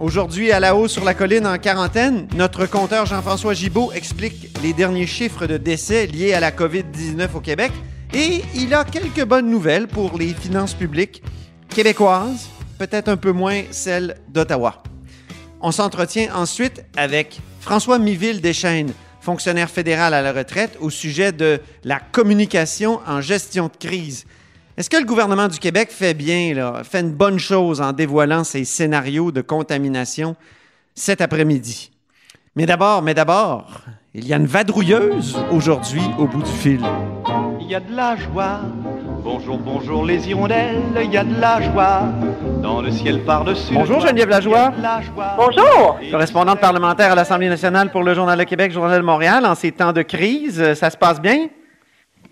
Aujourd'hui, à la haut sur la colline en quarantaine, notre compteur Jean-François Gibault explique les derniers chiffres de décès liés à la COVID-19 au Québec et il a quelques bonnes nouvelles pour les finances publiques québécoises, peut-être un peu moins celles d'Ottawa. On s'entretient ensuite avec François Miville Deschênes, fonctionnaire fédéral à la retraite, au sujet de la communication en gestion de crise. Est-ce que le gouvernement du Québec fait bien, là, fait une bonne chose en dévoilant ses scénarios de contamination cet après-midi? Mais d'abord, mais d'abord, il y a une vadrouilleuse aujourd'hui au bout du fil. Il y a de la joie. Bonjour, bonjour les hirondelles, il y a de la joie. Dans le ciel par-dessus. Bonjour, Geneviève Lajoie. la joie. Bonjour. Correspondante parlementaire à l'Assemblée nationale pour le Journal de Québec, Journal de Montréal, en ces temps de crise, ça se passe bien?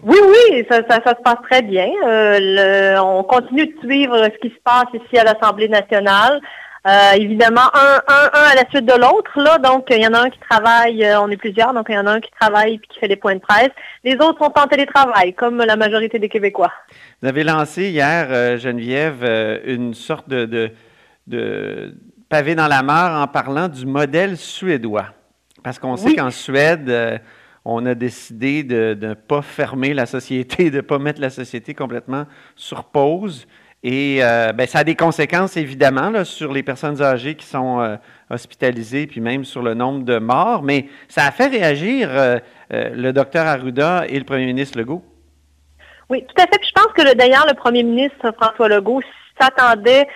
Oui, oui, ça, ça, ça se passe très bien. Euh, le- on continue de suivre ce qui se passe ici à l'Assemblée nationale. Euh, évidemment, un, un, un à la suite de l'autre, là. Donc, il y en a un qui travaille, euh, on est plusieurs, donc il y en a un qui travaille puis qui fait des points de presse. Les autres sont en télétravail, comme la majorité des Québécois. Vous avez lancé hier, Geneviève, une sorte de, de, de pavé dans la mare en parlant du modèle suédois. Parce qu'on sait qu'en Suède, on a décidé de ne pas fermer la société, de ne pas mettre la société complètement sur pause. Et euh, ben, ça a des conséquences, évidemment, sur les personnes âgées qui sont euh, hospitalisées, puis même sur le nombre de morts. Mais ça a fait réagir euh, le docteur Arruda et le premier ministre Legault. Oui, tout à fait. Puis je pense que le- d'ailleurs, le premier ministre François Legault s'attendait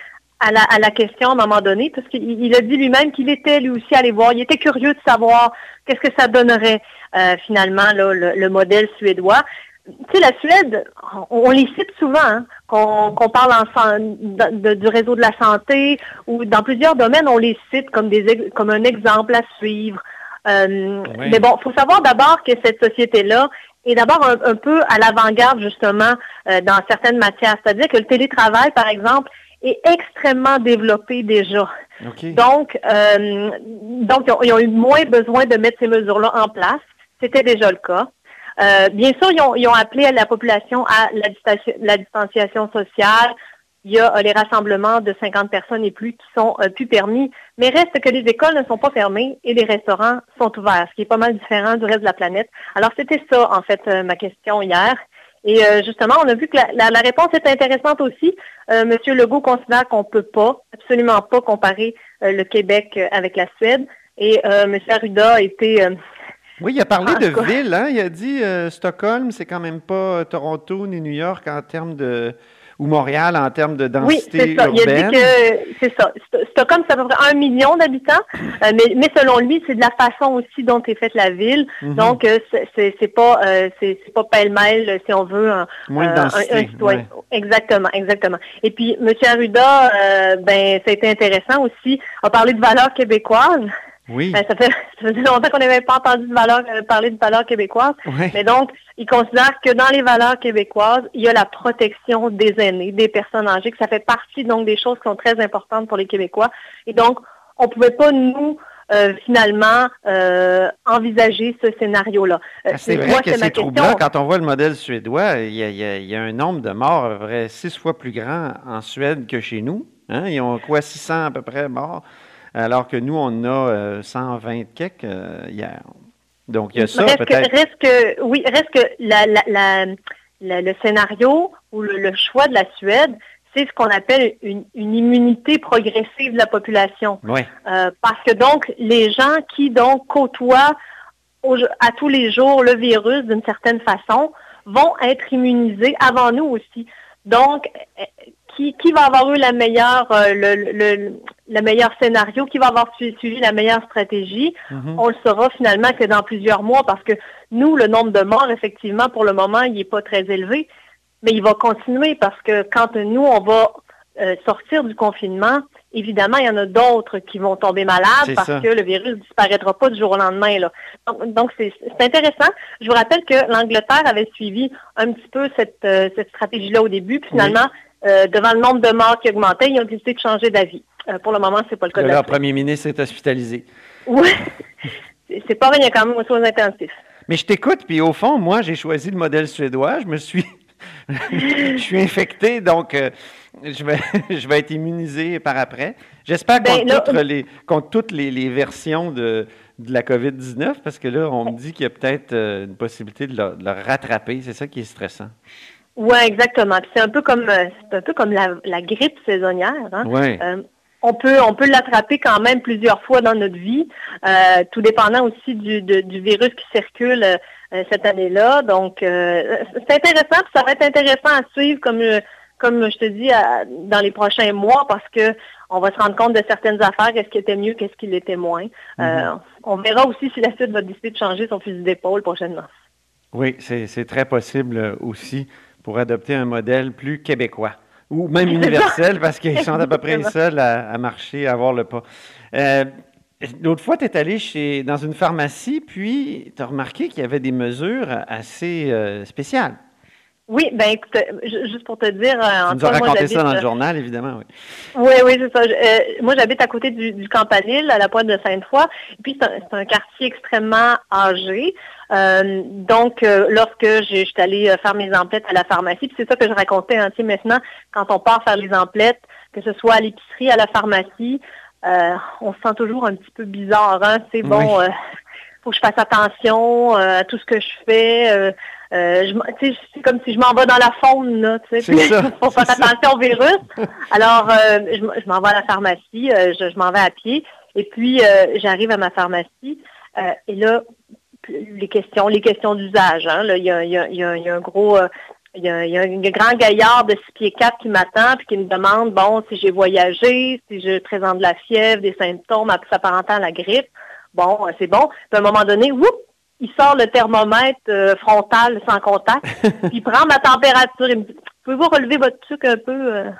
à la, à la question à un moment donné, parce qu'il il a dit lui-même qu'il était lui aussi allé voir, il était curieux de savoir qu'est-ce que ça donnerait euh, finalement là, le, le modèle suédois. Tu sais, la Suède, on, on les cite souvent, hein, qu'on parle ensemble de- de- du réseau de la santé ou dans plusieurs domaines, on les cite comme, des, comme un exemple à suivre. Euh, Oui. Mais bon, faut savoir d'abord que cette société-là est d'abord un, un peu à l'avant-garde justement euh, dans certaines matières. C'est-à-dire que le télétravail, par exemple, est extrêmement développé déjà. OK. Donc, euh, donc ils ont, ils ont eu moins besoin de mettre ces mesures-là en place. C'était déjà le cas. Euh, bien sûr, ils ont, ils ont appelé à la population à la distanciation sociale. Il y a euh, les rassemblements de 50 personnes et plus qui sont euh, plus permis, mais reste que les écoles ne sont pas fermées et les restaurants sont ouverts, ce qui est pas mal différent du reste de la planète. Alors, c'était ça, en fait, euh, ma question hier. Et euh, justement, on a vu que la, la- la réponse est intéressante aussi. Euh, Monsieur Legault considère qu'on peut pas, absolument pas comparer euh, le Québec euh, avec la Suède. Et euh, Monsieur Arruda a été euh, Oui, il a parlé de ville, hein? Il a dit euh, Stockholm, c'est quand même pas Toronto ni New York en termes de. Ou Montréal en termes de Oui, densité c'est ça. Il a urbaine? dit que c'est ça. Sto- Stockholm, c'est à peu près un million d'habitants, euh, mais, mais selon lui, c'est de la façon aussi dont est faite la ville. Mhm. Donc, euh, c'est- pas euh, c'est pas pêle-mêle, si on veut, un, Moins de un- densité, un citoyen. ouais. Exactement, exactement. Et puis, M. Arruda, euh, ben, ça a été intéressant aussi, a parlé de valeurs québécoises. Oui. Ben, ça, fait, ça faisait longtemps qu'on n'avait pas entendu de valeurs, euh, parler de valeurs québécoises. Mais donc, il considère que dans les valeurs québécoises, il y a la protection des aînés, des personnes âgées, que ça fait partie donc des choses qui sont très importantes pour les Québécois. Et donc, on ne pouvait pas, nous, euh, finalement, euh, envisager ce scénario-là. Ah, C'est moi, vrai que c'est troublant. Quand on voit le modèle suédois, il y a, il y a- il y a un nombre de morts près six fois plus grand en Suède que chez nous. Hein? Ils ont quoi, 600 à peu près morts, alors que nous, on a euh, 120 quelques euh, hier. Donc, il y a ça peut-être. reste que, oui, reste que la, la, la- la- le scénario ou le, le choix de la Suède, c'est ce qu'on appelle une, une immunité progressive de la population. Oui. Euh, parce que donc, les gens qui donc côtoient au- à tous les jours le virus d'une certaine façon vont être immunisés avant nous aussi. Donc, euh, qui, qui va avoir eu la meilleure, euh, le, le, le- le meilleur scénario, qui va avoir su- suivi la meilleure stratégie, Mhm. on le saura finalement que dans plusieurs mois parce que nous, le nombre de morts, effectivement, pour le moment, il n'est pas très élevé, mais il va continuer parce que quand nous, on va euh, sortir du confinement, évidemment, il y en a d'autres qui vont tomber malades C'est parce ça. que le virus disparaîtra pas du jour au lendemain. Là. Donc, donc, c'est c'est intéressant. Je vous rappelle que l'Angleterre avait suivi un petit peu cette, euh, cette stratégie-là au début, puis finalement, euh, devant le nombre de morts qui augmentait, ils ont décidé de changer d'avis. Euh, pour le moment, c'est pas le cas Leur premier ministre est hospitalisé. Oui. C'est- pas rien, il y a quand même aux soins intensifs. Mais je t'écoute, puis au fond, moi, j'ai choisi le modèle suédois. Je me suis. je suis infecté, donc euh, je, vais, je vais être immunisé par après. J'espère Ben, contre, là- les, contre toutes les, les versions de, de la COVID-19, parce que là, on me dit qu'il y a peut-être une possibilité de le, de le rattraper. C'est ça qui est stressant. Oui, exactement. C'est un peu comme euh, c'est un peu comme la, la grippe saisonnière. Hein? Euh, on peut on peut l'attraper quand même plusieurs fois dans notre vie, euh, tout dépendant aussi du, de- du virus qui circule euh, cette année-là. Donc euh, c'est intéressant, puis ça va être intéressant à suivre comme comme je te dis à- dans les prochains mois parce que on va se rendre compte de certaines affaires, qu'est-ce qui était mieux, qu'est-ce qui l'était moins. Euh, on verra aussi si la suite va décider de changer son fusil d'épaule prochainement. Oui, c'est très possible aussi pour adopter un modèle plus québécois ou même universel parce qu'ils sont à peu près les seuls à, à marcher, à avoir le pas. Euh, L'autre fois, tu es allé chez, dans une pharmacie, puis tu as remarqué qu'il y avait des mesures assez euh, spéciales. Oui, ben écoute, ju- juste pour te dire, euh, Tu nous as raconté ça dans le euh, journal, évidemment. Oui. Oui, oui, c'est ça. Je- euh, moi, j'habite à côté du, du Campanile, à la pointe de Sainte-Foy. Et puis, c'est un, quartier extrêmement âgé. Euh, donc, euh, lorsque j'ai- j'étais allée faire mes emplettes à la pharmacie, puis c'est ça que je racontais, hein, tu sais, maintenant, quand on part faire les emplettes, que ce soit à l'épicerie, à la pharmacie, on se sent toujours un petit peu bizarre. Hein? C'est bon, Oui. faut que je fasse attention à tout ce que je fais. Euh, c'est comme si je m'en vais dans la faune, là, tu sais. Faut faire attention au virus. Alors, euh, je, je m'en vais à la pharmacie, euh, je, je m'en vais à pied, et puis j'arrive à ma pharmacie, et là, les questions, les questions d'usage. Hein, là, il y a, y a- il y a- il y a un gros, il y a, un grand gaillard de 6 pieds 4 qui m'attend, puis qui me demande, bon, si j'ai voyagé, si je présente de la fièvre, des symptômes s'apparentant à la grippe. Bon, c'est bon. Puis à un moment donné, whoop, il sort le thermomètre euh, frontal sans contact, puis il prend ma température. Il me dit, pouvez-vous relever votre truc un peu? euh,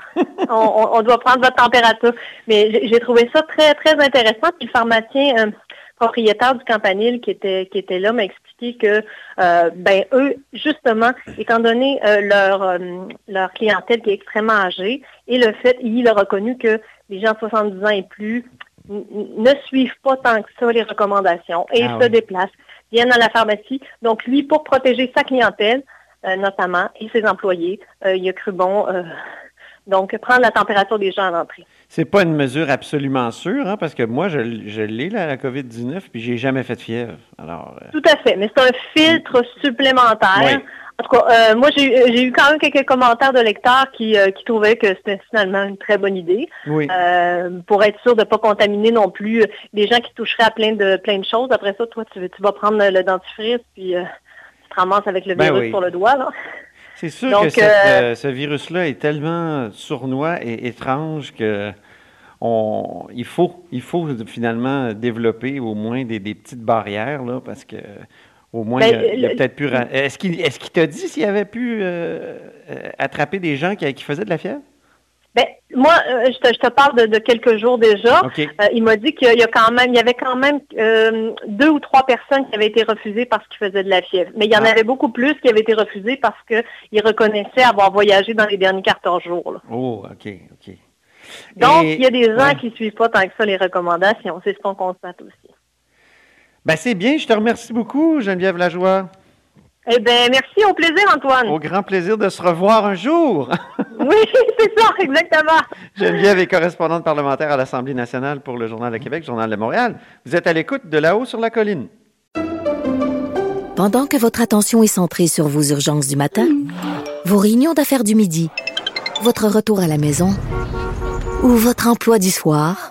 on, doit prendre votre température. Mais j'ai- trouvé ça très, très intéressant. Puis le pharmacien euh, propriétaire du campanile qui était, qui était là m'a expliqué que, ben, eux, justement, étant donné leur, leur clientèle qui est extrêmement âgée, et le fait, il a reconnu que les gens de 70 ans et plus ne suivent pas tant que ça les recommandations et Ah se oui. déplacent, viennent à la pharmacie. Donc, lui, pour protéger sa clientèle, euh, notamment, et ses employés, euh, il a cru bon, euh, donc, prendre la température des gens à l'entrée. C'est pas une mesure absolument sûre, hein, parce que moi, je, l'ai, là, la COVID-19, puis j'ai jamais fait de fièvre. Alors, Tout à fait, mais c'est un filtre supplémentaire. Oui. En tout cas, euh, moi, j'ai eu- quand même quelques commentaires de lecteurs qui, euh, qui trouvaient que c'était finalement une très bonne idée. oui. Euh, pour être sûr de ne pas contaminer non plus des gens qui toucheraient à plein de plein de choses. Après ça, toi, tu, tu vas prendre le dentifrice puis tu te ramasses avec le Ben virus oui. sur le doigt. Là. C'est sûr Donc, que cette, ce virus-là est tellement sournois et étrange que on, il, faut, il faut finalement développer au moins des, des petites barrières, là, parce que au moins, Ben, il a, peut-être pu... Est-ce qu'il est t'a dit s'il avait pu euh, euh, attraper des gens qui, qui faisaient de la fièvre? Ben, moi, euh, je, te, je te parle de, de quelques jours déjà. Euh, il m'a dit qu'il y a quand même, il y avait quand même euh, deux ou trois personnes qui avaient été refusées parce qu'ils faisaient de la fièvre. Mais il y en Ah. avait beaucoup plus qui avaient été refusées parce qu'ils reconnaissaient avoir voyagé dans les derniers 14 jours. là. Oh, OK, OK. Donc, Et- il y a des gens ouais. qui ne suivent pas tant que ça les recommandations. C'est ce qu'on constate aussi. Ben, c'est bien, je te remercie beaucoup, Geneviève Lajoie. Eh bien, merci, au plaisir, Antoine. Au grand plaisir de se revoir un jour. Oui, c'est ça, exactement. Geneviève est correspondante parlementaire à l'Assemblée nationale pour le Journal de Québec, Journal de Montréal. Vous êtes à l'écoute de là-haut sur la colline. Pendant que votre attention est centrée sur vos urgences du matin, vos réunions d'affaires du midi, votre retour à la maison ou votre emploi du soir,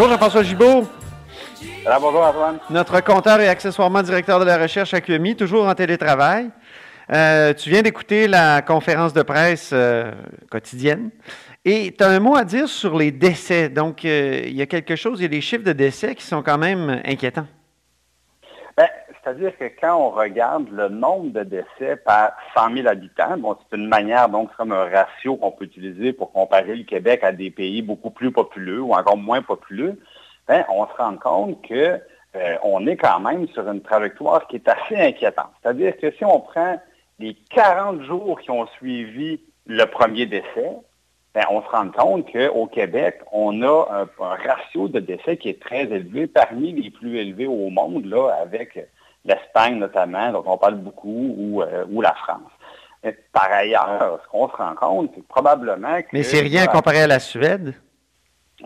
Bonjour Jean-François Gibault. Alors, bonjour Antoine. Notre compteur et accessoirement directeur de la recherche à QMI, toujours en télétravail. Euh, tu viens d'écouter la conférence de presse euh, quotidienne et tu as un mot à dire sur les décès. Donc, euh, il y a quelque chose, il y a des chiffres de décès qui sont quand même inquiétants. C'est-à-dire que quand on regarde le nombre de décès par 100 000 habitants, bon, c'est une manière, donc, comme un ratio qu'on peut utiliser pour comparer le Québec à des pays beaucoup plus populeux ou encore moins populeux, ben, on se rend compte que on est quand même sur une trajectoire qui est assez inquiétante. C'est-à-dire que si on prend les 40 jours qui ont suivi le premier décès, ben, on se rend compte qu'au Québec, on a un, un, ratio de décès qui est très élevé, parmi les plus élevés au monde, là, avec l'Espagne notamment, dont on parle beaucoup, ou, euh, ou la France. Mais par ailleurs, ce qu'on se rend compte, c'est probablement que... Mais c'est rien comparé à la Suède?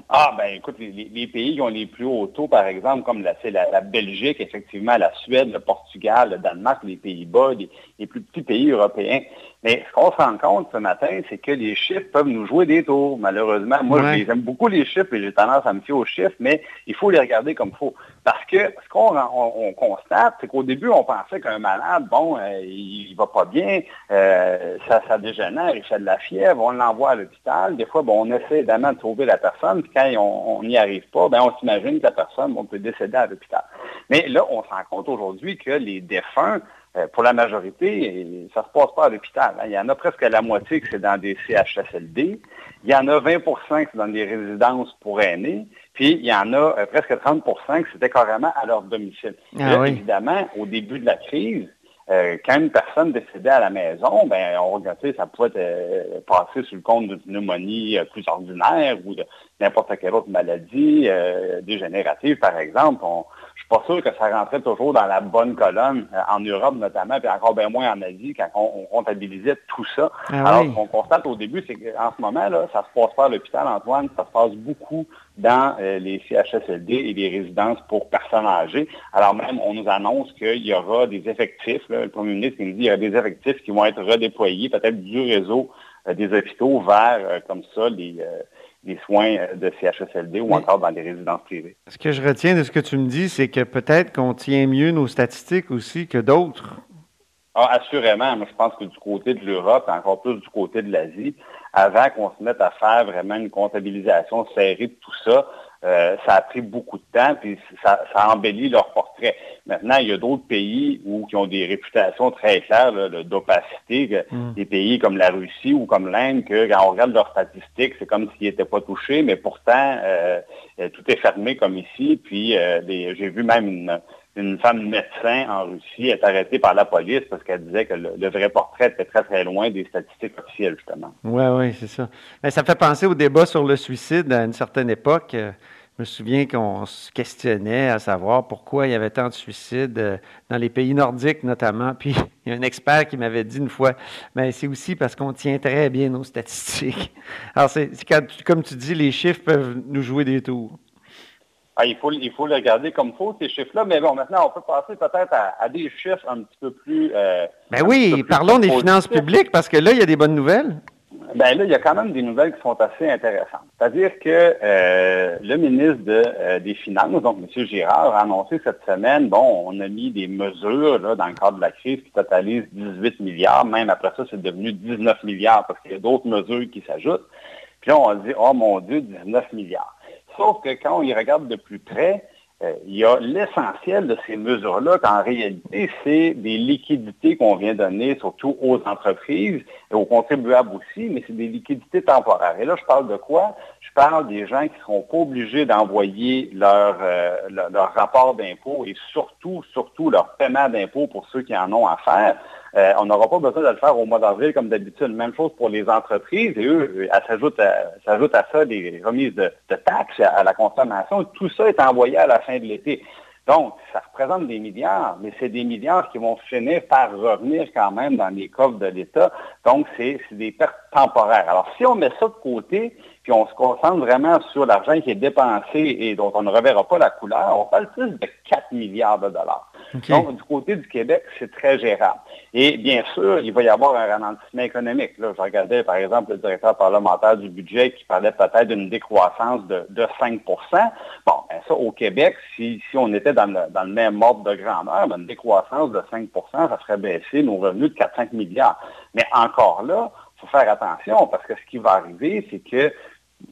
Ah, ben écoute, les, les, pays qui ont les plus hauts taux, par exemple, comme la, la, la Belgique, effectivement, la Suède, le Portugal, le Danemark, les Pays-Bas, les, les, plus petits pays européens. Mais ce qu'on se rend compte ce matin, c'est que les chiffres peuvent nous jouer des tours, malheureusement. Moi, ouais. j'aime beaucoup les chiffres et j'ai tendance à me fier aux chiffres, mais il faut les regarder comme il faut. Parce que ce qu'on on, on constate, c'est qu'au début, on pensait qu'un malade, bon, euh, il, va pas bien, euh, ça, ça dégénère, il fait de la fièvre, on l'envoie à l'hôpital. Des fois, bon, on essaie évidemment de sauver la personne, puis quand on n'y arrive pas, ben, on s'imagine que la personne bon, peut décéder à l'hôpital. Mais là, on se rend compte aujourd'hui que les défunts, euh, pour la majorité, ça ne se passe pas à l'hôpital. Hein. Il y en a presque la moitié que c'est dans des CHSLD. Il y en a 20% que c'est dans des résidences pour aînés. Puis, il y en a euh, presque 30% que c'était carrément à leur domicile. Ah, là, oui. évidemment, au début de la crise, euh, quand une personne décédait à la maison, ben on regardait, ça pouvait euh, passer sur le compte d'une pneumonie euh, plus ordinaire ou de n'importe quelle autre maladie dégénérative, par exemple. On, suis pas sûr que ça rentrait toujours dans la bonne colonne, euh, en Europe notamment, puis encore bien moins en Asie, quand on, on comptabilisait tout ça. Ah Alors, ce qu'on constate au début, c'est qu'en ce moment, là, ça se passe pas à l'hôpital, Antoine, ça se passe beaucoup dans euh, les CHSLD et les résidences pour personnes âgées. Alors même, on nous annonce qu'il y aura des effectifs, là, le premier ministre il nous dit qu'il y a des effectifs qui vont être redéployés, peut-être du réseau euh, des hôpitaux vers, comme ça, les, les soins de CHSLD ou encore dans les résidences privées. Ce que je retiens de ce que tu me dis, c'est que peut-être qu'on tient mieux nos statistiques aussi que d'autres. Ah, assurément, moi je pense que du côté de l'Europe, et encore plus du côté de l'Asie, avant qu'on se mette à faire vraiment une comptabilisation serrée de tout ça, euh, ça a pris beaucoup de temps, puis ça, ça embellit leur portrait. Maintenant, il y a d'autres pays où, qui ont des réputations très claires d'opacité, Mm. des pays comme la Russie ou comme l'Inde, que quand on regarde leurs statistiques, c'est comme s'ils n'étaient pas touchés, mais pourtant, euh, euh, tout est fermé comme ici. Puis, euh, j'ai vu même une, une femme médecin en Russie est arrêtée par la police parce qu'elle disait que le, vrai portrait était très, très loin des statistiques officielles, justement. Oui, oui, c'est ça. Mais ça fait penser au débat sur le suicide à une certaine époque. Je me souviens qu'on se questionnait à savoir pourquoi il y avait tant de suicides euh, dans les pays nordiques notamment. Puis il y a un expert qui m'avait dit une fois, mais c'est aussi parce qu'on tient très bien nos statistiques. Alors, c'est comme tu dis, les chiffres peuvent nous jouer des tours. Ah, il, faut, il faut le regarder comme il faut, ces chiffres-là. Mais bon, maintenant, on peut passer peut-être à, à des chiffres un petit peu plus... euh, Ben oui, plus parlons des finances publiques parce que là, il y a des bonnes nouvelles. Ben là, il y a quand même des nouvelles qui sont assez intéressantes. C'est-à-dire que euh, le ministre de, euh, des Finances, donc M. Girard, a annoncé cette semaine, bon, on a mis des mesures là, dans le cadre de la crise qui totalisent 18 milliards. Même après ça, c'est devenu 19 milliards parce qu'il y a d'autres mesures qui s'ajoutent. Puis là, on a dit, oh mon Dieu, 19 milliards. Sauf que quand on y regarde de plus près, euh, il y a l'essentiel de ces mesures-là qu'en réalité, c'est des liquidités qu'on vient donner surtout aux entreprises et aux contribuables aussi, mais c'est des liquidités temporaires. Et là, je parle de quoi? Je parle des gens qui ne seront pas obligés d'envoyer leur, euh, leur, leur rapport d'impôt et surtout, surtout leur paiement d'impôt pour ceux qui en ont à faire Euh, on n'aura pas besoin de le faire au mois d'avril comme d'habitude. Même chose pour les entreprises. Et eux, s'ajoute à, à, ça des remises de, taxes à la consommation. Tout ça est envoyé à la fin de l'été. Donc, ça représente des milliards, mais c'est des milliards qui vont finir par revenir quand même dans les coffres de l'État. Donc, c'est des pertes temporaires. Alors, si on met ça de côté, puis on se concentre vraiment sur l'argent qui est dépensé et dont on ne reverra pas la couleur, on parle plus de 4 milliards de dollars. Donc, du côté du Québec, c'est très gérable. Et bien sûr, il va y avoir un ralentissement économique. Là, je regardais, par exemple, le directeur parlementaire du budget qui parlait peut-être d'une décroissance de, 5% Bon, ben ça, au Québec, si, on était dans le, même ordre de grandeur, ben, une décroissance de 5% ça ferait baisser nos revenus de 4-5 milliards. Mais encore là, faut faire attention parce que ce qui va arriver, c'est que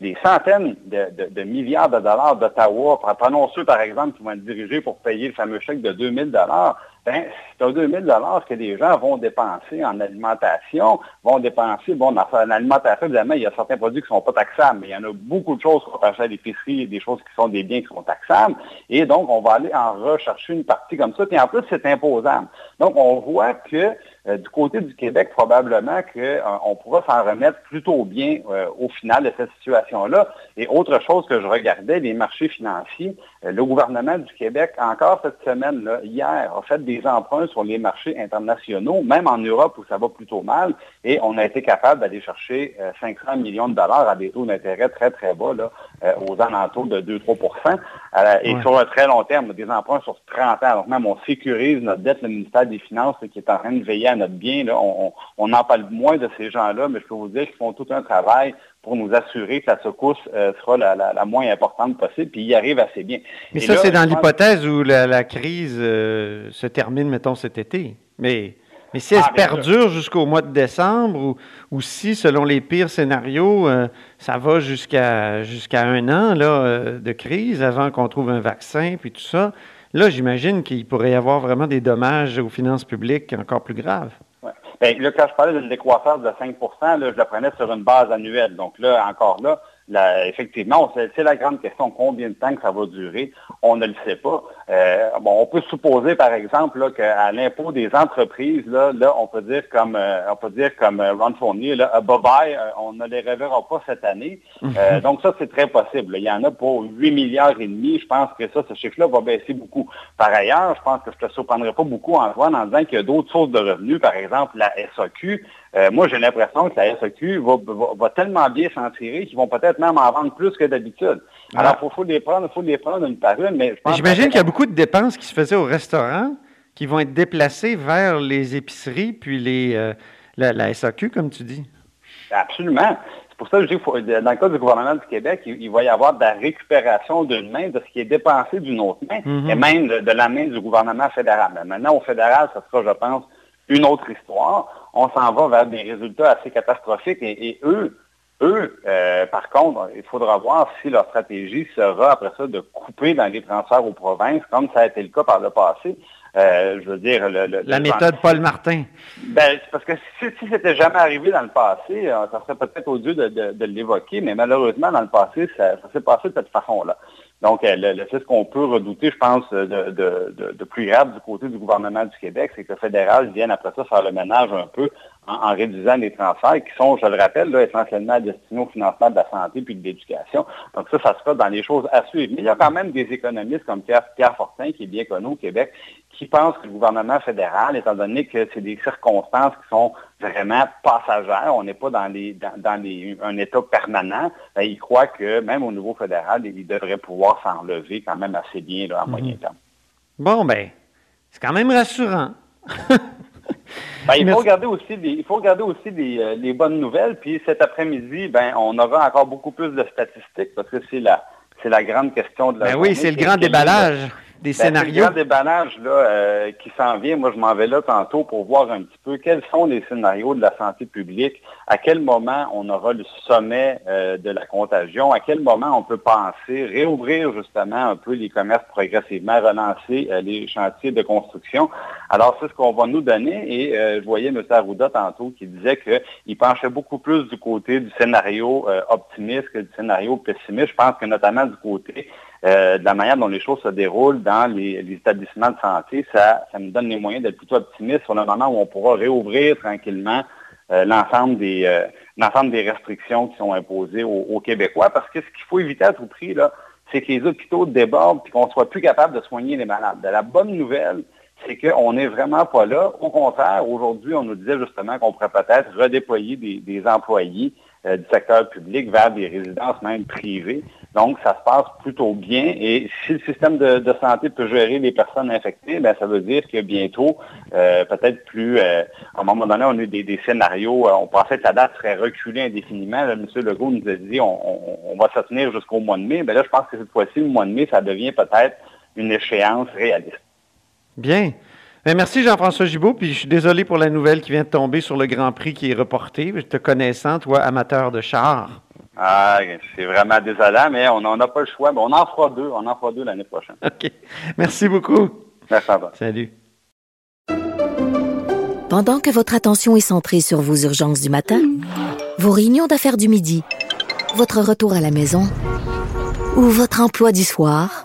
des centaines de, milliards de dollars d'Ottawa, prenons ceux, par exemple, qui vont être dirigés pour payer le fameux chèque de 2000 dollars, ben, c'est un 2000 dollars que les gens vont dépenser en alimentation, vont dépenser, bon, dans l'alimentation, évidemment, il y a certains produits qui ne sont pas taxables, mais il y en a beaucoup de choses qu'on peut acheter à l'épicerie, des choses qui sont des biens qui sont taxables, et donc, on va aller en rechercher une partie comme ça, puis en plus, c'est imposable. Donc, on voit que euh, du côté du Québec, probablement qu'on euh, pourra s'en remettre plutôt bien euh, au final de cette situation-là. Et autre chose que je regardais, les marchés financiers, le gouvernement du Québec, encore cette semaine, là, hier, a fait des emprunts sur les marchés internationaux, même en Europe où ça va plutôt mal, et on a été capable d'aller chercher 500 millions de dollars à des taux d'intérêt très, très bas, là, aux alentours de 2-3% Et sur un très long terme, des emprunts sur 30 ans. Donc même, on sécurise notre dette, le ministère des Finances, qui est en train de veiller notre bien. On, en parle moins de ces gens-là, mais je peux vous dire qu'ils font tout un travail pour nous assurer que la secousse euh, sera la, moins importante possible, puis y arrive assez bien. Mais ça, c'est dans l'hypothèse où la, crise euh, se termine, mettons, cet été. Mais, mais si elle ah, perdure jusqu'au mois de décembre, ou, si, selon les pires scénarios, euh, ça va jusqu'à jusqu'à un an là, de crise avant qu'on trouve un vaccin, puis tout ça, Là, j'imagine qu'il pourrait y avoir vraiment des dommages aux finances publiques encore plus graves. Bien, là, quand je parlais d'une décroissance de 5 là, je le prenais sur une base annuelle. Donc là, encore là, effectivement, c'est la grande question. Combien de temps que ça va durer? On ne le sait pas. Euh, bon, on peut supposer, par exemple, qu'à l'impôt des entreprises, là, là, on peut dire comme euh, on peut dire comme euh, Ron Fournier, là, bye bye, on ne les reverra pas cette année. Mhm. donc ça, c'est très possible. Il y en a pour 8 milliards et demi. Je pense que ça, ce chiffre-là va baisser beaucoup. Par ailleurs, je pense que je ne te surprendrai pas beaucoup en en disant qu'il y a d'autres sources de revenus, par exemple la SAQ. Euh, moi, j'ai l'impression que la SAQ va, tellement bien s'en tirer qu'ils vont peut-être même en vendre plus que d'habitude. Ah. Alors, il faut, les prendre, faut les prendre une par une. Mais J'imagine qu'il y a beaucoup de dépenses qui se faisaient au restaurant qui vont être déplacées vers les épiceries puis les, euh, la, SAQ, comme tu dis. Absolument. C'est pour ça que je dis que dans le cas du gouvernement du Québec, il, va y avoir de la récupération d'une main de ce qui est dépensé d'une autre main, mm-hmm. et même de, la main du gouvernement fédéral. maintenant, au fédéral, ça sera, je pense, une autre histoire. On s'en va vers des résultats assez catastrophiques et, eux, eux, euh, par contre, il faudra voir si leur stratégie sera après ça de couper dans les transferts aux provinces, comme ça a été le cas par le passé. Euh, je veux dire, la méthode Paul Martin. Ben, parce que si, si c'était jamais arrivé dans le passé, euh, ça serait peut-être odieux de, de, l'évoquer, mais malheureusement, dans le passé, ça s'est passé de cette façon-là. Donc, euh, c'est ce qu'on peut redouter, je pense, de, de, plus grave du côté du gouvernement du Québec, c'est que le fédéral vienne après ça faire le ménage un peu en, réduisant les transferts qui sont, je le rappelle, là, essentiellement destinés au financement de la santé puis de l'éducation. Donc ça, ça sera dans les choses à suivre. Mais il y a quand même des économistes comme Pierre, Pierre Fortin, qui est bien connu au Québec, qui pensent que le gouvernement fédéral, étant donné que c'est des circonstances qui sont vraiment passagères, on n'est pas dans, les, dans, les, un état permanent, ben, ils croient que même au niveau fédéral, ils devraient pouvoir s'enlever quand même assez bien là, à moyen mhm. terme. Bon, ben, c'est quand même rassurant. Ben, il, faut regarder aussi des, il faut regarder aussi euh, les bonnes nouvelles. Puis cet après-midi, ben, on aura encore beaucoup plus de statistiques parce que c'est la, c'est la grande question de la ben Oui, c'est le grand déballage des scénarios. Le grand déballage là, euh, qui s'en vient. Moi, je m'en vais là tantôt pour voir un petit peu quels sont les scénarios de la santé publique, à quel moment on aura le sommet euh, de la contagion, à quel moment on peut penser réouvrir justement un peu les commerces progressivement, relancer euh, les chantiers de construction. Alors, c'est ce qu'on va nous donner et je voyais M. Arruda tantôt qui disait qu'il penchait beaucoup plus du côté du scénario optimiste que du scénario pessimiste. Je pense que notamment du côté euh, de la manière dont les choses se déroulent dans les, établissements de santé, ça, ça me donne les moyens d'être plutôt optimiste sur le moment où on pourra réouvrir tranquillement euh, l'ensemble des, euh, l'ensemble des restrictions qui sont imposées aux, Québécois. Parce que ce qu'il faut éviter à tout prix, là, c'est que les hôpitaux débordent et qu'on ne soit plus capable de soigner les malades. De la bonne nouvelle, c'est qu'on n'est vraiment pas là. Au contraire, aujourd'hui, on nous disait justement qu'on pourrait peut-être redéployer des, employés euh, du secteur public vers des résidences même privées. Donc, ça se passe plutôt bien. Et si le système de, santé peut gérer les personnes infectées, bien, ça veut dire que bientôt, euh, peut-être plus, euh, à un moment donné, on a eu des, scénarios, on pensait que la date serait reculée indéfiniment. Là, M. Legault nous a dit on, va se tenir jusqu'au mois de mai. Bien là, je pense que cette fois-ci, le mois de mai, ça devient peut-être une échéance réaliste. Bien. Ben, merci Jean-François Gibault, puis je suis désolé pour la nouvelle qui vient de tomber sur le Grand Prix qui est reporté. Te connaissant, toi, amateur de chars. Ah, c'est vraiment désolant, mais on n'en a pas le choix. on en fera deux. On en fera deux l'année prochaine. OK. Merci beaucoup. Merci à toi. Salut. Pendant que votre attention est centrée sur vos urgences du matin, vos réunions d'affaires du midi, votre retour à la maison ou votre emploi du soir,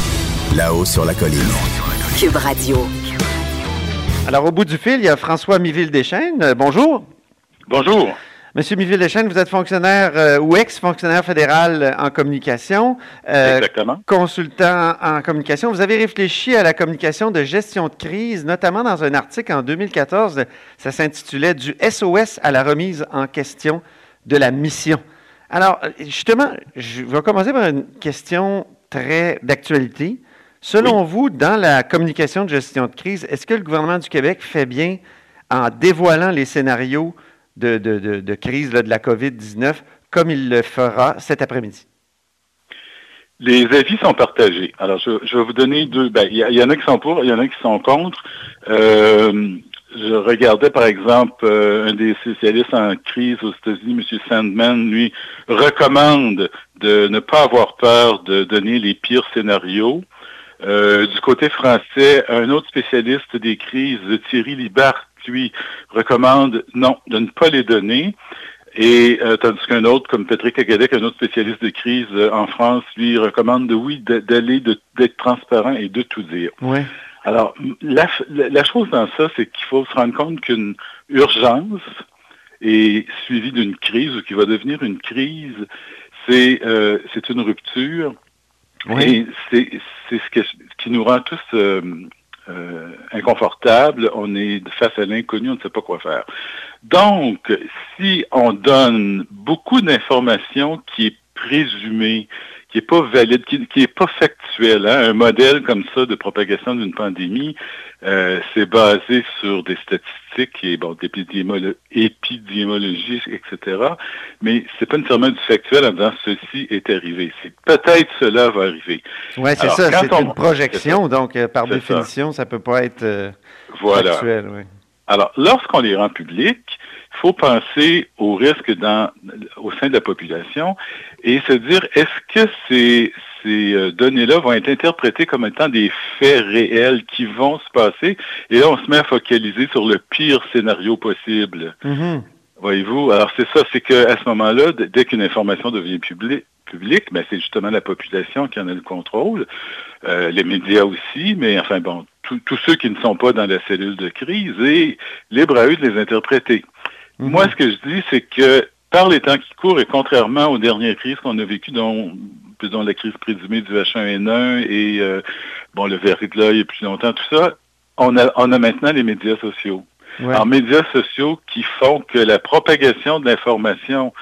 Là-haut sur la colline. Cube Radio. Alors, au bout du fil, il y a François Miville-Deschênes. Euh, bonjour. Bonjour. Monsieur Miville-Deschênes, vous êtes fonctionnaire euh, ou ex-fonctionnaire fédéral euh, en communication. Exactement. Consultant en communication. Vous avez réfléchi à la communication de gestion de crise, notamment dans un article en 2014. Ça s'intitulait Du SOS à la remise en question de la mission. Alors, justement, je vais commencer par une question très d'actualité. Selon vous, dans la communication de gestion de crise, est-ce que le gouvernement du Québec fait bien en dévoilant les scénarios de, crise de la COVID-19 comme il le fera cet après-midi? Les avis sont partagés. Alors, je, vais vous donner deux. Ben, il y, en a qui sont pour, il y en a qui sont contre. Euh, je regardais, par exemple, euh, un des spécialistes en crise aux États-Unis, M. Sandman, lui, recommande de ne pas avoir peur de donner les pires scénarios. Euh, du côté français, un autre spécialiste des crises, Thierry Libart, lui, recommande non, de ne pas les donner. Et euh, tandis qu'un autre, comme Patrick Agadec, un autre spécialiste de crise euh, en France, lui recommande de oui, d'aller, d'être transparent et de tout dire. Ouais. Alors, la, la, chose dans ça, c'est qu'il faut se rendre compte qu'une urgence est suivie d'une crise ou qui va devenir une crise, c'est c'est une rupture oui. c'est ce, qui nous rend tous euh, euh, inconfortables. On est face à l'inconnu, on ne sait pas quoi faire. Donc, si on donne beaucoup d'informations qui est présumée, qui n'est pas valide, qui n'est pas factuel. Hein. Un modèle comme ça de propagation d'une pandémie, euh, c'est basé sur des statistiques et bon, d'épidémiologie, etc. Mais c'est pas nécessairement du factuel en disant ceci est arrivé. C'est peut-être cela va arriver. Oui, c'est ça. C'est une projection, donc euh, par définition, ça. ne peut pas être euh, voilà. factuel. Oui. Alors, lorsqu'on les rend publics, il faut penser au risque dans, au sein de la population et se dire, est-ce que ces, ces euh, données-là vont être interprétées comme étant des faits réels qui vont se passer? Et là, on se met à focaliser sur le pire scénario possible. Mm-hmm. Voyez-vous? Alors, c'est ça, c'est qu'à ce moment-là, dès qu'une information devient publique, public, ben, c'est justement la population qui en a le contrôle, euh, les médias aussi, mais enfin bon, tous ceux qui ne sont pas dans la cellule de crise, et libre à eux de les interpréter. Mhm. Moi, ce que je dis, c'est que par les temps qui courent, et contrairement aux dernières crises qu'on a vécues, dont, dont la crise présumée du H1N1 et euh, bon, le verre de l'œil et plus longtemps, tout ça, on a, on a maintenant les médias sociaux. Alors, médias sociaux qui font que la propagation de l'information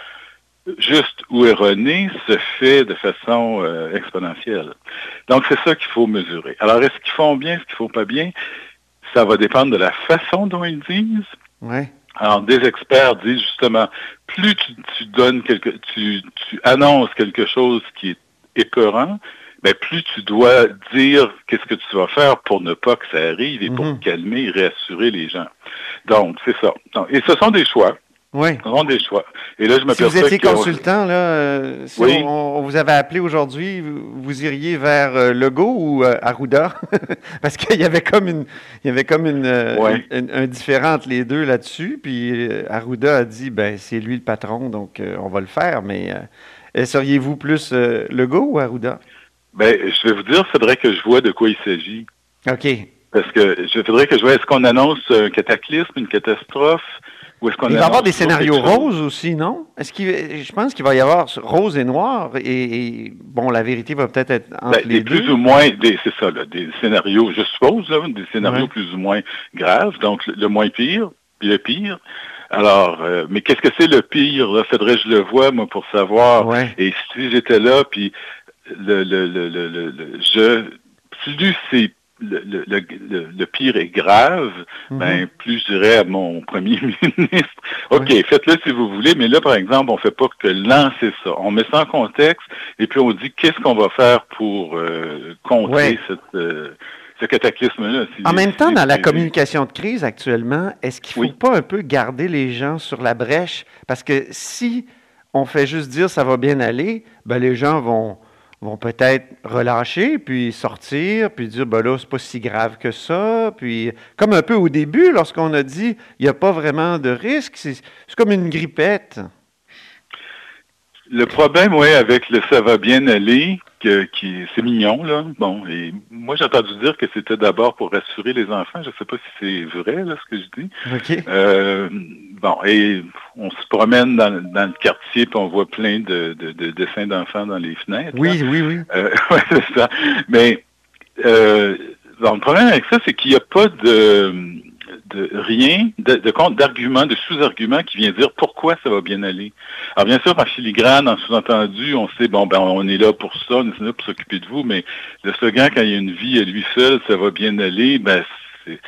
juste ou erronée se fait de façon euh, exponentielle. Donc, c'est ça qu'il faut mesurer. Alors, est-ce qu'ils font bien, est-ce qu'ils font pas bien? Ça va dépendre de la façon dont ils disent. Ouais. Alors, des experts disent justement, plus tu, donnes quelque, tu, tu annonces quelque chose qui est épeurant, ben, plus tu dois dire qu'est-ce que tu vas faire pour ne pas que ça arrive et pour Mhm. calmer et réassurer les gens. Donc, c'est ça. Donc, et ce sont des choix. Oui. Des choix. Et là, je Si vous étiez consultant, là, euh, si Oui. on, on vous avait appelé aujourd'hui, vous, iriez vers euh, Legault ou euh, Arruda? Parce qu'il y avait comme une, il y avait comme une, euh, Ouais. une- un différent entre les deux là-dessus. Puis euh, Arruda a dit, ben c'est lui le patron, donc on va le faire. Mais seriez-vous plus Legault ou Arruda? Ben, je vais vous dire, il faudrait que je vois de quoi il s'agit. OK. Parce que je voudrais que je vois, est-ce qu'on annonce un cataclysme, une catastrophe, ou est-ce qu'on Il va y avoir des scénarios roses aussi, non? Est-ce qu'il, je pense qu'il va y avoir rose et noir. Et, et, bon, la vérité va peut-être être entre Ben, les des deux. plus ou moins, des, c'est ça, là, des scénarios, je suppose, là, des scénarios Ouais. plus ou moins graves, donc le, le moins pire, puis le pire. Alors, euh, mais qu'est-ce que c'est le pire? Là, faudrait que je le vois, moi, pour savoir. Ouais. Et si j'étais là, puis le, le, le, le, le- le- je, si lui, c'est le, le, le, pire est grave, Mhm. ben, plus je dirais à mon premier ministre, OK, faites-le si vous voulez, mais là, par exemple, on fait pas que lancer ça. On met ça en contexte et puis on dit qu'est-ce qu'on va faire pour euh, contrer cette, euh, ce cataclysme-là. Si- En même temps, dans la communication de crise actuellement, est-ce qu'il ne faut Oui. pas un peu garder les gens sur la brèche? Parce que si on fait juste dire ça va bien aller, ben les gens vont, vont peut-être relâcher, puis sortir, puis dire ben là, c'est pas si grave que ça. Puis, comme un peu au début, lorsqu'on a dit il n'y a pas vraiment de risque, c'est c'est comme une grippette. Le problème, oui, avec le ça va bien aller, que, qui c'est mignon, là. Bon, et moi j'ai entendu dire que c'était d'abord pour rassurer les enfants. Je ne sais pas si c'est vrai, là, ce que je dis. OK? Euh, bon, et on se promène dans, dans le quartier, puis on voit plein de, de, de dessins d'enfants dans les fenêtres. là. Oui, oui, oui. Euh, ouais, c'est ça. Mais euh, bon, le problème avec ça, c'est qu'il n'y a pas de, de rien, de, compte d'argument, de sous-argument qui vient dire pourquoi ça va bien aller. Alors bien sûr, en filigrane, en sous-entendu, on sait, bon, ben on est là pour ça, on est là pour s'occuper de vous, mais le slogan, quand il y a une vie à lui seul, ça va bien aller, ben c'est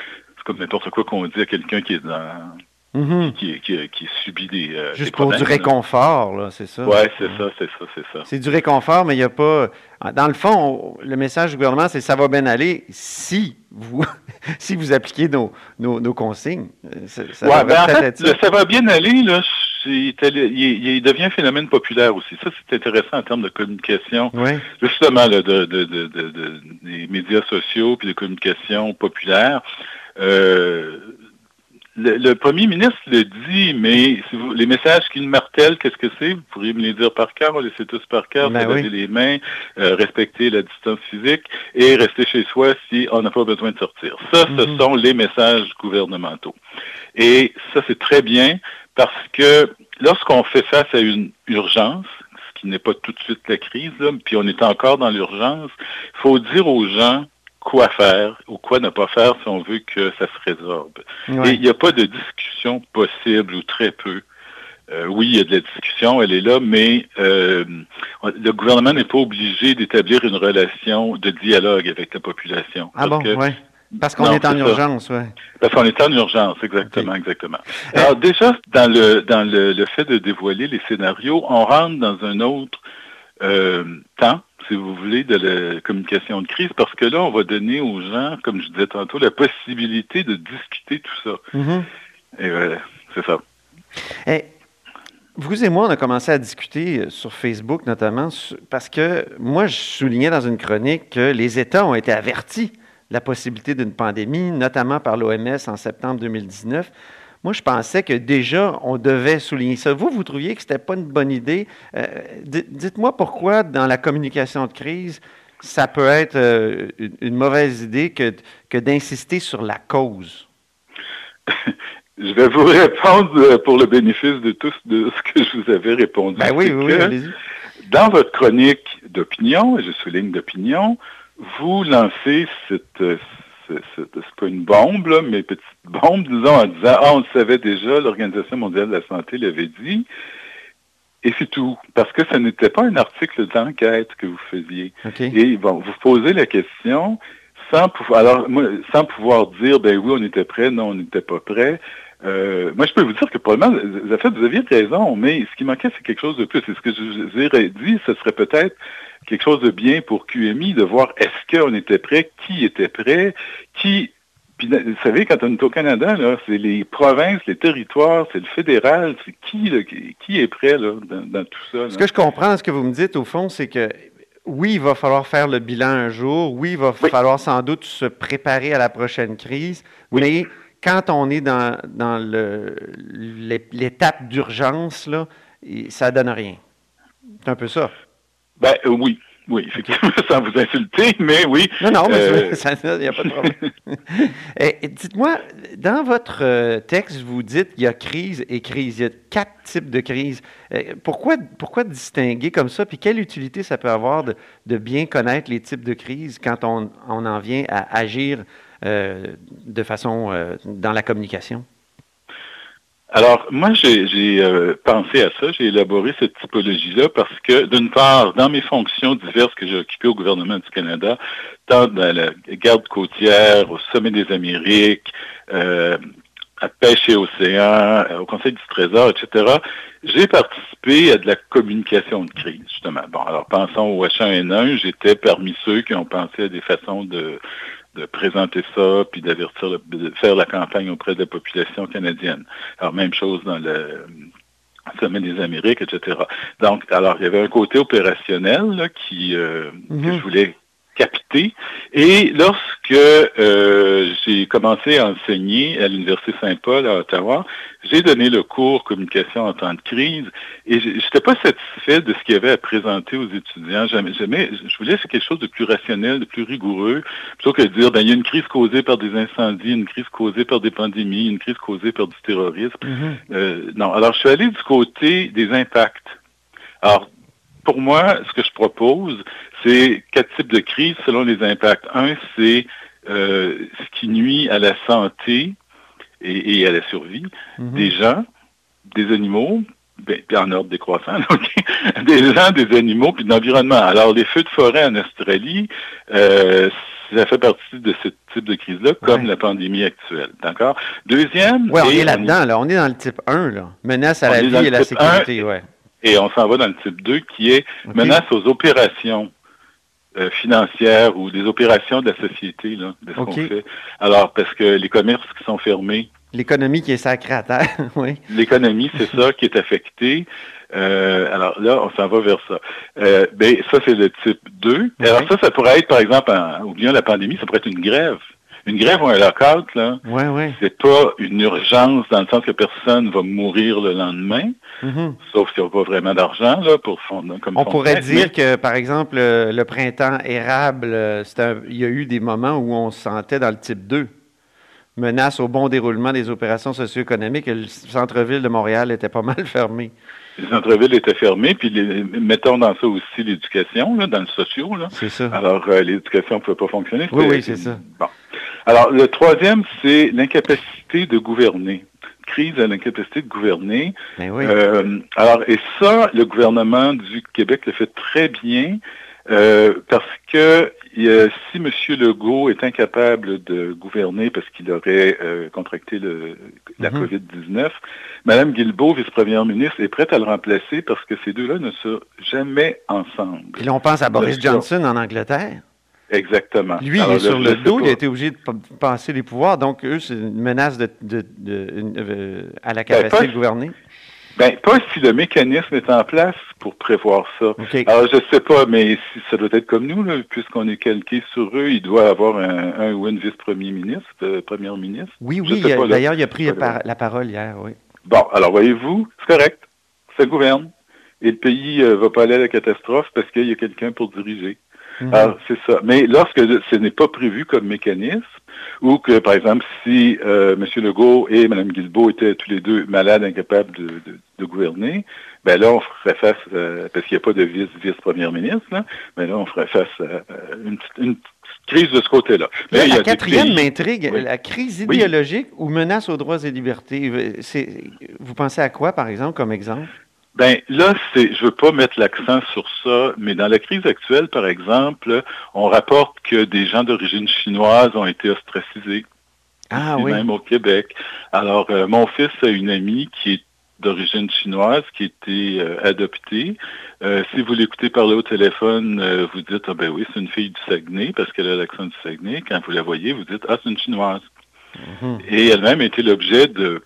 c'est comme n'importe quoi qu'on dit à quelqu'un qui est dans Mhm. qui, qui, qui subit des, euh, Juste des pour du là. réconfort, là, c'est ça? Ouais, c'est ça, c'est ça, c'est ça. C'est du réconfort, mais il n'y a pas. Dans le fond, le message du gouvernement, c'est ça va bien aller si vous, si vous appliquez nos, nos, nos consignes. Ça, ça Ouais, devrait ben, en peut-être fait, être ça. le ça va bien aller, là, il, il- devient un phénomène populaire aussi. Ça, c'est intéressant en termes de communication. Ouais. Justement, là, de, de- de- des médias sociaux puis de communication populaire. Euh, le, le premier ministre le dit, mais si vous- les messages qu'il martèle, qu'est-ce que c'est? Vous pourriez me les dire par cœur, on les sait tous par cœur, Ben oui. les mains, euh, respecter la distance physique et rester chez soi si on n'a pas besoin de sortir. Ça, ce Mhm. sont les messages gouvernementaux. Et ça, c'est très bien parce que lorsqu'on fait face à une urgence, ce qui n'est pas tout de suite la crise, là, puis on est encore dans l'urgence, il faut dire aux gens quoi faire ou quoi ne pas faire si on veut que ça se résorbe. Ouais. Et il n'y a pas de discussion possible ou très peu. Euh, oui, il y a de la discussion, elle est là, mais euh, le gouvernement n'est pas obligé d'établir une relation de dialogue avec la population. Ah bon, ouais. Parce qu'on est en urgence, ouais. parce qu'on est en urgence, exactement, exactement. Alors déjà, dans le dans le, le fait de dévoiler les scénarios, on rentre dans un autre euh, temps, si vous voulez, de la communication de crise, parce que là, on va donner aux gens, comme je disais tantôt, la possibilité de discuter tout ça. Mhm. Et voilà, c'est ça. Eh, vous et moi, on a commencé à discuter euh, sur Facebook notamment parce que moi, je soulignais dans une chronique que les États ont été avertis de la possibilité d'une pandémie, notamment par l'OMS en septembre 2019. Moi, je pensais que déjà, on devait souligner ça. Vous, vous trouviez que ce n'était pas une bonne idée. Euh, di- Dites-moi pourquoi, dans la communication de crise, ça peut être euh, une, mauvaise idée que, que d'insister sur la cause? Je vais vous répondre euh, pour le bénéfice de tous de ce que je vous avais répondu. Ben oui, oui, oui. Dans votre chronique d'opinion, et je souligne d'opinion, vous lancez cette, ce- ce- c'est pas une bombe, là, mais petite bombe, disons, en disant, ah, on le savait déjà, l'Organisation mondiale de la santé l'avait dit, et c'est tout. Parce que ce n'était pas un article d'enquête que vous faisiez. Et bon, vous posez la question sans pouvoir, alors, moi, sans pouvoir dire, ben oui, on était prêt, non, on n'était pas prêt. Euh, moi, je peux vous dire que probablement, fait, vous aviez raison, mais ce qui manquait, c'est quelque chose de plus. Et ce que je vous ai dit, ce serait peut-être quelque chose de bien pour QMI de voir est-ce qu'on était prêt, qui était prêt, qui puis, vous savez, quand on est au Canada, c'est les provinces, les territoires, c'est le fédéral, c'est qui, qui, est prêt là, dans, tout ça. Ce que je comprends, ce que vous me dites, au fond, c'est que oui, il va falloir faire le bilan un jour, oui, il va falloir sans doute se préparer à la prochaine crise, mais quand on est dans, dans l'étape d'urgence, là, ça donne rien. C'est un peu ça. Ben euh, oui, oui, effectivement, sans vous insulter, mais oui. Non, non, mais euh, il n'y a pas de problème. Eh, dites-moi, dans votre euh, texte, vous dites qu'il y a crise et crise. Il y a quatre types de crises. Eh, pourquoi, pourquoi distinguer comme ça? Puis quelle utilité ça peut avoir de, bien connaître les types de crises quand on, on en vient à agir euh, de façon dans la communication? Alors, moi, j'ai euh, pensé à ça, j'ai élaboré cette typologie-là parce que, d'une part, dans mes fonctions diverses que j'ai occupées au gouvernement du Canada, tant dans la garde côtière, au sommet des Amériques, euh, à pêche et océan, euh, au Conseil du Trésor, etc., j'ai participé à de la communication de crise, justement. Bon, alors pensons au H1N1, j'étais parmi ceux qui ont pensé à des façons de de présenter ça, puis d'avertir, de faire la campagne auprès de la population canadienne. Alors, même chose dans le sommet des Amériques, etc. Donc, alors, il y avait un côté opérationnel qui, euh, que mhm. je voulais capté. Et lorsque euh, j'ai commencé à enseigner à l'Université Saint-Paul à Ottawa, j'ai donné le cours communication en temps de crise et je n'étais pas satisfait de ce qu'il y avait à présenter aux étudiants. Jamais, jamais, je voulais c'est quelque chose de plus rationnel, de plus rigoureux, plutôt que de dire ben, il y a une crise causée par des incendies, une crise causée par des pandémies, une crise causée par du terrorisme. Mm-hmm. euh, non, alors je suis allé du côté des impacts. Alors, pour moi, ce que je propose, c'est quatre types de crises selon les impacts. Un, c'est euh, ce qui nuit à la santé et, à la survie mhm. des gens, des animaux, ben, en ordre décroissant, des gens, des animaux, puis de l'environnement. Alors, les feux de forêt en Australie, euh, ça fait partie de ce type de crise-là, comme la pandémie actuelle. D'accord? Deuxième... Oui, on est là-dedans, là. On est dans le type 1, là. Menace à la vie et la sécurité, oui. Et on s'en va dans le type 2, qui est menace aux opérations. Euh, financières ou des opérations de la société, là, de ce qu'on fait. Alors, parce que les commerces qui sont fermés. L'économie qui est sacrée à terre, oui. L'économie, c'est ça qui est affectée. Euh, alors là, on s'en va vers ça. Euh, ben, ça, c'est le type 2. Alors ça, ça pourrait être, par exemple, en, oubliant la pandémie, ça pourrait être une grève. Une grève ou un lockout, là, ouais, ouais. c'est pas une urgence dans le sens que personne va mourir le lendemain, mm-hmm. sauf s'il n'y a pas vraiment d'argent là pour fondre comme On pourrait dire que, par exemple, le, printemps érable, euh, il y a eu des moments où on se sentait dans le type 2 menace au bon déroulement des opérations socio-économiques le centre-ville de Montréal était pas mal fermé. Le centre-ville était fermé, puis mettons dans ça aussi l'éducation, dans le socio. C'est ça. Alors, euh, l'éducation ne pouvait pas fonctionner. Oui, oui, c'est ça. Bon. Alors, le troisième, c'est l'incapacité de gouverner. Crise à l'incapacité de gouverner. Ben oui. Euh, alors, et ça, le gouvernement du Québec le fait très bien euh, parce que si M. Legault est incapable de gouverner parce qu'il aurait euh, contracté le, la mhm. COVID-19, Mme Guilbeault, vice-première ministre, est prête à le remplacer parce que ces deux-là ne sont jamais ensemble. Et là, on pense à Boris Johnson en Angleterre. Exactement. Lui, il est sur le dos, il a été obligé de passer les pouvoirs, donc eux, c'est une menace de, euh, à la ben, capacité de gouverner. Ben, pas si le mécanisme est en place pour prévoir ça. Alors, je sais pas, mais si ça doit être comme nous, puisqu'on est calqué sur eux, il doit avoir un, ou une vice-premier ministre, euh, première ministre. Oui, oui, d'ailleurs, il a pris la, parole hier, oui. Bon, alors voyez-vous, c'est correct, ça gouverne. Et le pays ne euh, va pas aller à la catastrophe parce qu'il y a quelqu'un pour diriger. Mhm. Alors, c'est ça. Mais lorsque ce n'est pas prévu comme mécanisme, ou que, par exemple, si euh, M. Legault et Mme Guilbeault étaient tous les deux malades, incapables de, gouverner, ben là, on ferait face, parce qu'il n'y a pas de vice, vice-première ministre, là, ben là, on ferait face à une, une crise de ce côté-là. Mais la quatrième m'intrigue, la crise idéologique ou menace aux droits et libertés. Vous pensez à quoi, par exemple, comme exemple? Ben là, c'est, je veux pas mettre l'accent sur ça, mais dans la crise actuelle, par exemple, on rapporte que des gens d'origine chinoise ont été ostracisés. Ah oui. même au Québec. Alors, euh, mon fils a une amie qui est d'origine chinoise, qui a été euh, adoptée. Euh, si vous l'écoutez parler au téléphone, euh, vous dites, ah ben oui, c'est une fille du Saguenay, parce qu'elle a l'accent du Saguenay. Quand vous la voyez, vous dites, ah, c'est une chinoise. Mhm. Et elle-même a été l'objet de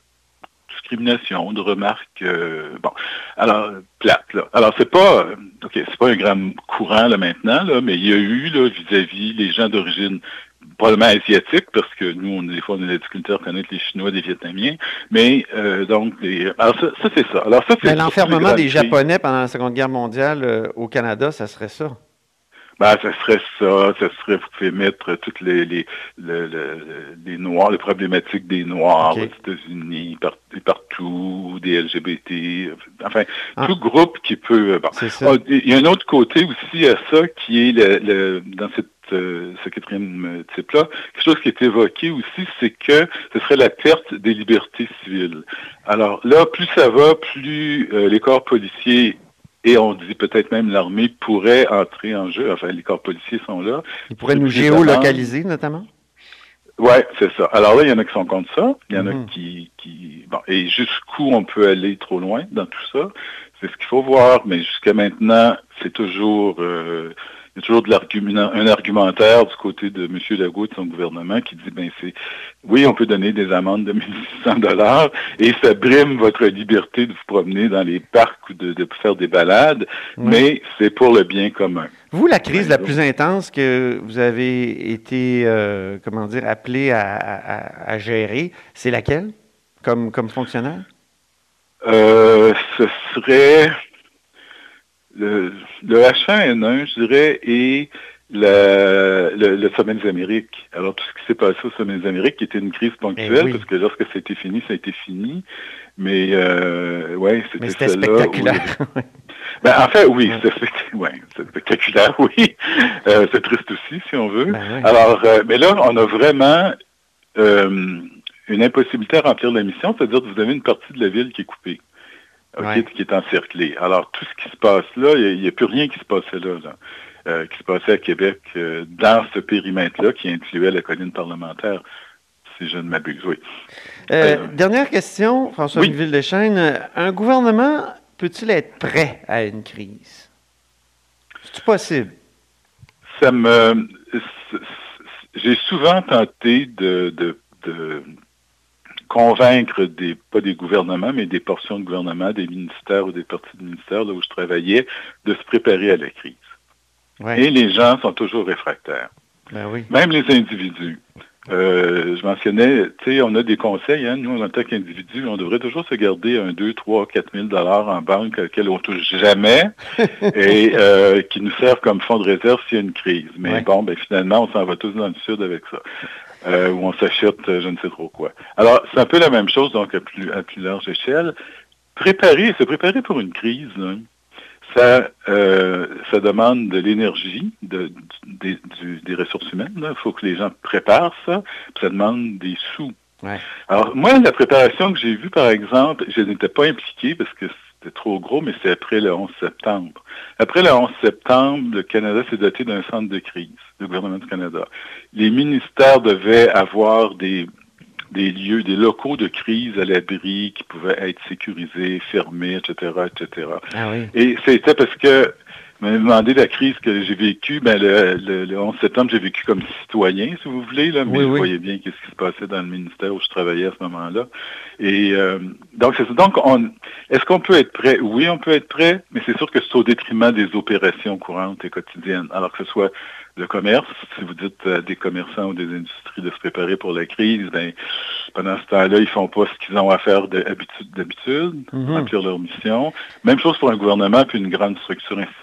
discrimination, de remarques, euh, bon, alors, plates, là. Alors, c'est pas, euh, OK, c'est pas un grand courant, là, maintenant, là, mais il y a eu, là, vis-à-vis les gens d'origine probablement asiatique, parce que nous, on, des fois, on a la difficulté à reconnaître les Chinois des Vietnamiens, mais, euh, donc, les- alors, ça, ça, c'est ça. Alors, ça, c'est l'enfermement des. Japonais pendant la Seconde Guerre mondiale euh, au Canada, ça serait ça. Ben, ça serait ça, ça serait, vous pouvez mettre toutes les, les, le- le- les Noirs, les problématiques des Noirs aux États-Unis, partout, des LGBT, enfin, Ah. tout groupe qui peut... euh, bon. C'est ça. Ah, Il y a un autre côté aussi à ça qui est le, le- dans cette, euh, ce quatrième euh, type-là. Quelque chose qui est évoqué aussi, c'est que ce serait la perte des libertés civiles. Alors là, plus ça va, plus euh, les corps policiers et on dit peut-être même l'armée pourraient entrer en jeu. Enfin, les corps policiers sont là. Ils pourraient nous géolocaliser, notamment? Ouais, c'est ça. Alors là, il y en a qui sont contre ça. Il y en a qui, qui, bon, et jusqu'où on peut aller trop loin dans tout ça, c'est ce qu'il faut voir. Mais jusqu'à maintenant, c'est toujours, euh, il y a toujours de l'argument, un argumentaire du côté de M. Legault et de son gouvernement qui dit, ben c'est, oui, on peut donner des amendes de 1600 dollars et ça brime votre liberté de vous promener dans les parcs ou de, de faire des balades, mais c'est pour le bien commun. Vous, la crise la plus intense que vous avez été, euh, comment dire, appelé à, à- à gérer, c'est laquelle comme, comme fonctionnaire? Euh, ce serait le, le H1N1, je dirais, et la- le, le sommet des Amériques. Alors, tout ce qui s'est passé au sommet des Amériques, qui était une crise ponctuelle, Eh oui. parce que lorsque c'était fini, ça a été fini. Mais, euh, ouais, c'était c'était où- spectaculaire. Ben, en fait, oui, ouais, c'est spectaculaire, oui. Euh, c'est triste aussi, si on veut. Ben oui. Alors, euh, mais là, on a vraiment euh, une impossibilité à remplir la mission, c'est-à-dire que vous avez une partie de la ville qui est coupée, ok, Ouais. qui est encerclée. Alors, tout ce qui se passe là, il n'y a, plus rien qui se passait là, là, euh, qui se passait à Québec euh, dans ce périmètre-là qui incluait la colline parlementaire, si je ne m'abuse, oui. Euh, dernière question, François oui. Ville-Deschênes. Un gouvernement peut-il être prêt à une crise? C'est possible? Ça me, j'ai souvent tenté de, de, de convaincre des, pas des gouvernements, mais des portions de gouvernement, des ministères ou des parties de ministères là où je travaillais, de se préparer à la crise. Et les gens sont toujours réfractaires. Ben oui. Même les individus. Euh, je mentionnais, tu sais, on a des conseils, hein, nous, en tant qu'individus, on devrait toujours se garder un 2, 3, 4 000 dollars en banque auquel on touche jamais et euh, qui nous servent comme fonds de réserve s'il y a une crise. Mais Ouais. bon, ben finalement, on s'en va tous dans le sud avec ça. Euh, où on s'achète euh, je ne sais trop quoi. Alors, c'est un peu la même chose, donc à plus, à plus large échelle. Préparer, se préparer pour une crise, là, ça, euh, ça demande de l'énergie, de, des, ressources humaines. Il faut que les gens préparent ça. Puis ça demande des sous. Ouais. Alors, moi, la préparation que j'ai vue, par exemple, je n'étais pas impliqué parce que c'était trop gros, mais c'est après le 11 septembre. Après le 11 septembre, le Canada s'est doté d'un centre de crise, le gouvernement du Canada. Les ministères devaient avoir des, des lieux, des locaux de crise à l'abri qui pouvaient être sécurisés, fermés, etc., etc. Ah oui. Et c'était parce que vous m'avez demandé la crise que j'ai vécue. Ben, le, le, le 11 septembre, j'ai vécu comme citoyen, si vous voulez, là, mais Oui, je oui. voyais bien qu'est-ce qui se passait dans le ministère où je travaillais à ce moment-là. Et euh, donc, c'est ça. Donc, on, est-ce qu'on peut être prêt? Oui, on peut être prêt, mais c'est sûr que c'est au détriment des opérations courantes et quotidiennes. Alors que ce soit le commerce, si vous dites à des commerçants ou des industries de se préparer pour la crise, ben, pendant ce temps-là, ils font pas ce qu'ils ont à faire d'habitude, d'habitude, Mhm. remplir leur mission. Même chose pour un gouvernement puis une grande structure institutionnelle.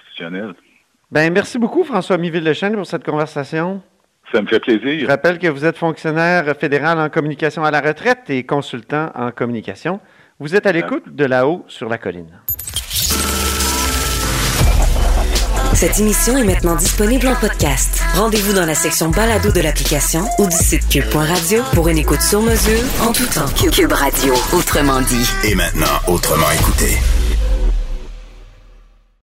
Ben, merci beaucoup, François Miville-Deschênes, pour cette conversation. Ça me fait Je plaisir. rappelle que vous êtes fonctionnaire fédéral en communication à la retraite et consultant en communication. Vous êtes à l'écoute de là-haut sur la colline. Cette émission est maintenant disponible en podcast. Rendez-vous dans la section balado de l'application ou du site cube.radio pour une écoute sur mesure en tout temps. Cube Radio, autrement dit. Et maintenant, autrement écouté.